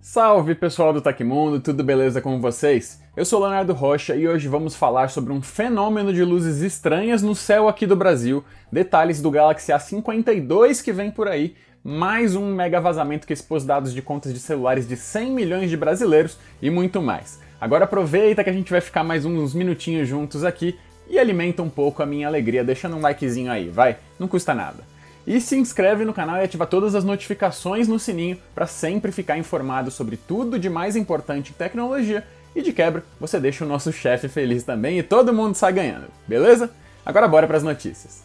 Salve pessoal do Tecmundo, tudo beleza com vocês? Eu sou Leonardo Rocha e hoje vamos falar sobre um fenômeno de luzes estranhas no céu aqui do Brasil, detalhes do Galaxy A52 que vem por aí, mais um mega vazamento que expôs dados de contas de celulares de 100 milhões de brasileiros e muito mais. Agora aproveita que a gente vai ficar mais uns minutinhos juntos aqui e alimenta um pouco a minha alegria deixando um likezinho aí, vai? Não custa nada. E se inscreve no canal e ativa todas as notificações no sininho para sempre ficar informado sobre tudo de mais importante em tecnologia e de quebra você deixa o nosso chefe feliz também e todo mundo sai ganhando, beleza? Agora bora para as notícias.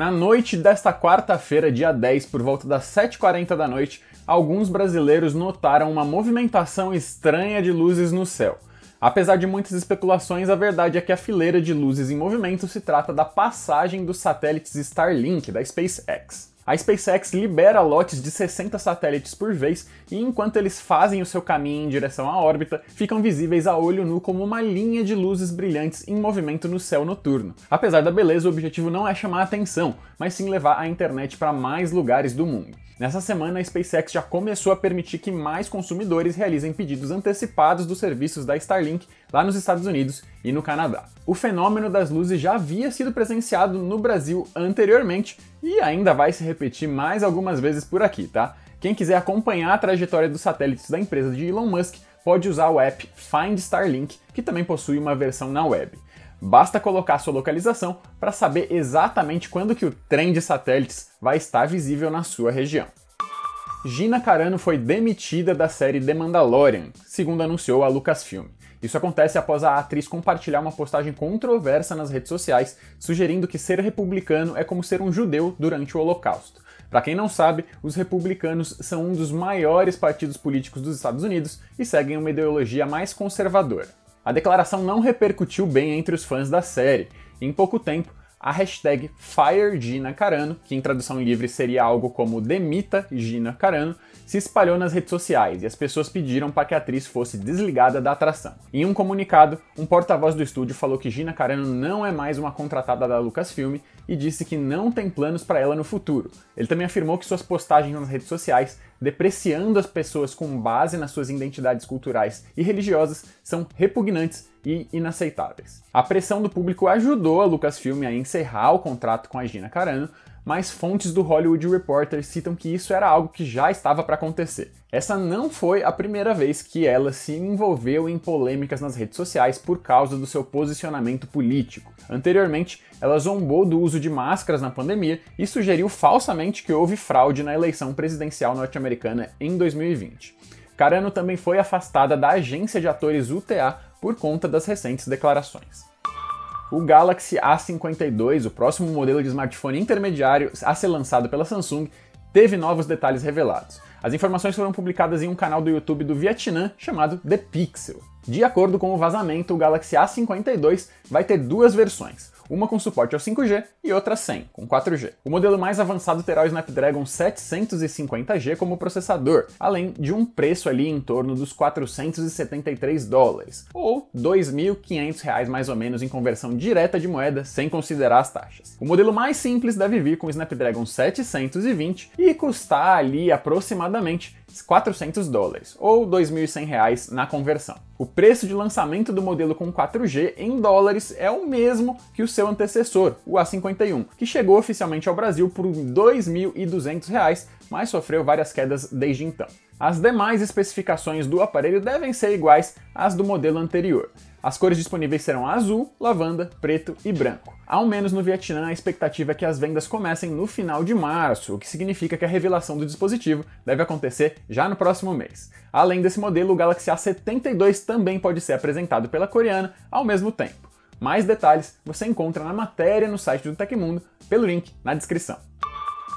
Na noite desta quarta-feira, dia 10, por volta das 7h40 da noite, alguns brasileiros notaram uma movimentação estranha de luzes no céu. Apesar de muitas especulações, a verdade é que a fileira de luzes em movimento se trata da passagem dos satélites Starlink da SpaceX. A SpaceX libera lotes de 60 satélites por vez e enquanto eles fazem o seu caminho em direção à órbita, ficam visíveis a olho nu como uma linha de luzes brilhantes em movimento no céu noturno. Apesar da beleza, o objetivo não é chamar a atenção, mas sim levar a internet para mais lugares do mundo. Nessa semana, a SpaceX já começou a permitir que mais consumidores realizem pedidos antecipados dos serviços da Starlink lá nos Estados Unidos e no Canadá. O fenômeno das luzes já havia sido presenciado no Brasil anteriormente e ainda vai se repetir mais algumas vezes por aqui, tá? Quem quiser acompanhar a trajetória dos satélites da empresa de Elon Musk pode usar o app Find Starlink, que também possui uma versão na web. Basta colocar sua localização para saber exatamente quando que o trem de satélites vai estar visível na sua região. Gina Carano foi demitida da série The Mandalorian, segundo anunciou a Lucasfilm. Isso acontece após a atriz compartilhar uma postagem controversa nas redes sociais, sugerindo que ser republicano é como ser um judeu durante o Holocausto. Para quem não sabe, os republicanos são um dos maiores partidos políticos dos Estados Unidos e seguem uma ideologia mais conservadora. A declaração não repercutiu bem entre os fãs da série. Em pouco tempo, a hashtag FireGinaCarano, que em tradução livre seria algo como Demita Gina Carano, se espalhou nas redes sociais e as pessoas pediram para que a atriz fosse desligada da atração. Em um comunicado, um porta-voz do estúdio falou que Gina Carano não é mais uma contratada da Lucasfilm e disse que não tem planos para ela no futuro. Ele também afirmou que suas postagens nas redes sociais, depreciando as pessoas com base nas suas identidades culturais e religiosas, são repugnantes e inaceitáveis. A pressão do público ajudou a Lucasfilm a encerrar o contrato com a Gina Carano, mas fontes do Hollywood Reporter citam que isso era algo que já estava para acontecer. Essa não foi a primeira vez que ela se envolveu em polêmicas nas redes sociais por causa do seu posicionamento político. Anteriormente, ela zombou do uso de máscaras na pandemia e sugeriu falsamente que houve fraude na eleição presidencial norte-americana em 2020. Carano também foi afastada da agência de atores UTA por conta das recentes declarações. O Galaxy A52, o próximo modelo de smartphone intermediário a ser lançado pela Samsung, teve novos detalhes revelados. As informações foram publicadas em um canal do YouTube do Vietnã chamado The Pixel. De acordo com o vazamento, o Galaxy A52 vai ter duas versões uma com suporte ao 5G e outra sem, com 4G. O modelo mais avançado terá o Snapdragon 750G como processador, além de um preço ali em torno dos 473 dólares, ou 2.500 reais mais ou menos em conversão direta de moeda, sem considerar as taxas. O modelo mais simples deve vir com o Snapdragon 720 e custar ali aproximadamente 400 dólares, ou 2.100 reais na conversão. O preço de lançamento do modelo com 4G em dólares é o mesmo que o seu antecessor, o A51, que chegou oficialmente ao Brasil por 2.200 reais, mas sofreu várias quedas desde então. As demais especificações do aparelho devem ser iguais às do modelo anterior. As cores disponíveis serão azul, lavanda, preto e branco. Ao menos no Vietnã, a expectativa é que as vendas comecem no final de março, o que significa que a revelação do dispositivo deve acontecer já no próximo mês. Além desse modelo, o Galaxy A72 também pode ser apresentado pela coreana ao mesmo tempo. Mais detalhes você encontra na matéria no site do Tecmundo, pelo link na descrição.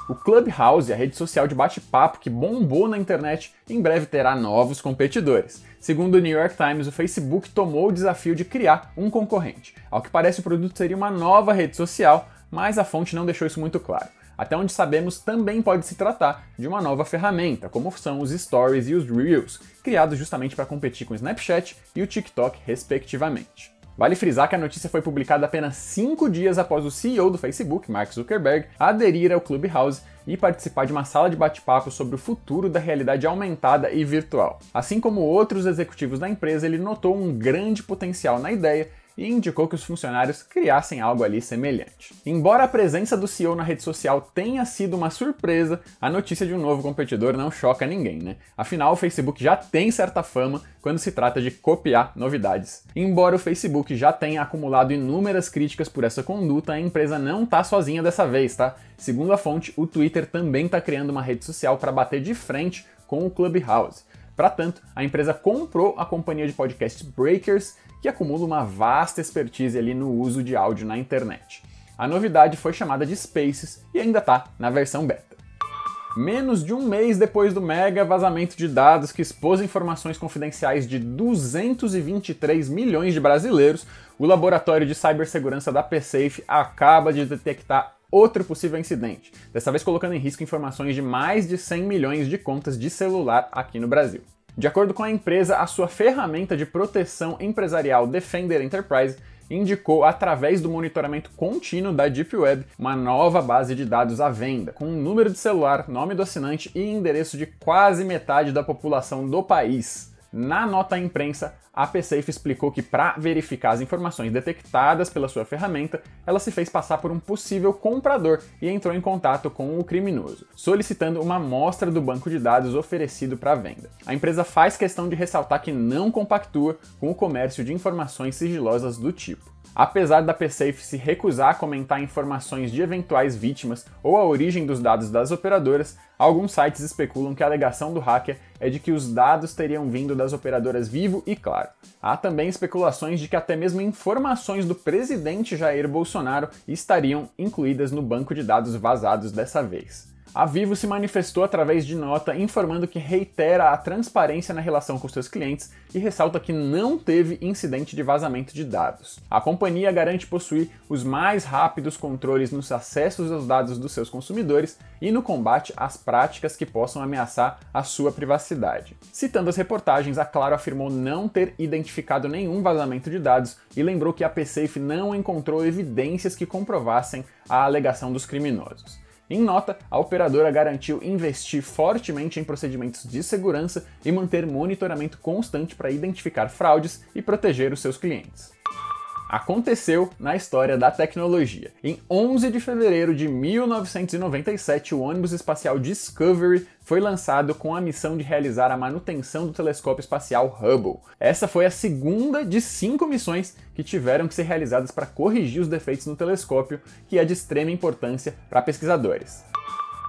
O Clubhouse, a rede social de bate-papo que bombou na internet, em breve terá novos competidores. Segundo o New York Times, o Facebook tomou o desafio de criar um concorrente. Ao que parece, o produto seria uma nova rede social, mas a fonte não deixou isso muito claro. Até onde sabemos, também pode se tratar de uma nova ferramenta, como são os Stories e os Reels, criados justamente para competir com o Snapchat e o TikTok, respectivamente. Vale frisar que a notícia foi publicada apenas cinco dias após o CEO do Facebook, Mark Zuckerberg, aderir ao Clubhouse e participar de uma sala de bate-papo sobre o futuro da realidade aumentada e virtual. Assim como outros executivos da empresa, ele notou um grande potencial na ideia e indicou que os funcionários criassem algo ali semelhante. Embora a presença do CEO na rede social tenha sido uma surpresa, a notícia de um novo competidor não choca ninguém, né? Afinal, o Facebook já tem certa fama quando se trata de copiar novidades. Embora o Facebook já tenha acumulado inúmeras críticas por essa conduta, a empresa não tá sozinha dessa vez, tá? Segundo a fonte, o Twitter também está criando uma rede social para bater de frente com o Clubhouse. Para tanto, a empresa comprou a companhia de podcast Breakers que acumula uma vasta expertise ali no uso de áudio na internet. A novidade foi chamada de Spaces e ainda está na versão beta. Menos de um mês depois do mega vazamento de dados que expôs informações confidenciais de 223 milhões de brasileiros, o laboratório de cibersegurança da PSafe acaba de detectar outro possível incidente, dessa vez colocando em risco informações de mais de 100 milhões de contas de celular aqui no Brasil. De acordo com a empresa, a sua ferramenta de proteção empresarial Defender Enterprise indicou, através do monitoramento contínuo da Deep Web, uma nova base de dados à venda, com um número de celular, nome do assinante e endereço de quase metade da população do país. Na nota à imprensa, a PSafe explicou que para verificar as informações detectadas pela sua ferramenta, ela se fez passar por um possível comprador e entrou em contato com o criminoso, solicitando uma amostra do banco de dados oferecido para venda. A empresa faz questão de ressaltar que não compactua com o comércio de informações sigilosas do tipo. Apesar da PSafe se recusar a comentar informações de eventuais vítimas ou a origem dos dados das operadoras, alguns sites especulam que a alegação do hacker é de que os dados teriam vindo das operadoras Vivo e Claro. Há também especulações de que até mesmo informações do presidente Jair Bolsonaro estariam incluídas no banco de dados vazados dessa vez. A Vivo se manifestou através de nota informando que reitera a transparência na relação com seus clientes e ressalta que não teve incidente de vazamento de dados. A companhia garante possuir os mais rápidos controles nos acessos aos dados dos seus consumidores e no combate às práticas que possam ameaçar a sua privacidade. Citando as reportagens, a Claro afirmou não ter identificado nenhum vazamento de dados e lembrou que a PSafe não encontrou evidências que comprovassem a alegação dos criminosos. Em nota, a operadora garantiu investir fortemente em procedimentos de segurança e manter monitoramento constante para identificar fraudes e proteger os seus clientes aconteceu na história da tecnologia. Em 11 de fevereiro de 1997, o ônibus espacial Discovery foi lançado com a missão de realizar a manutenção do telescópio espacial Hubble. Essa foi a segunda de cinco missões que tiveram que ser realizadas para corrigir os defeitos no telescópio, que é de extrema importância para pesquisadores.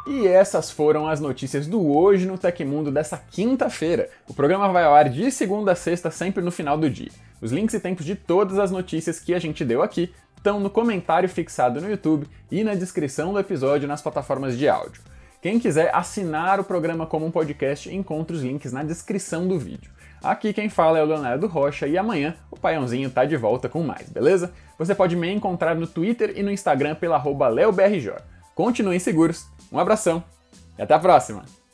E essas foram as notícias do Hoje no Tecmundo dessa quinta-feira. O programa vai ao ar de segunda a sexta, sempre no final do dia. Os links e tempos de todas as notícias que a gente deu aqui estão no comentário fixado no YouTube e na descrição do episódio nas plataformas de áudio. Quem quiser assinar o programa como um podcast, encontra os links na descrição do vídeo. Aqui quem fala é o Leonardo Rocha e amanhã o Paiãozinho tá de volta com mais, beleza? Você pode me encontrar no Twitter e no Instagram pela LeoBRJ. Continuem seguros, um abração e até a próxima!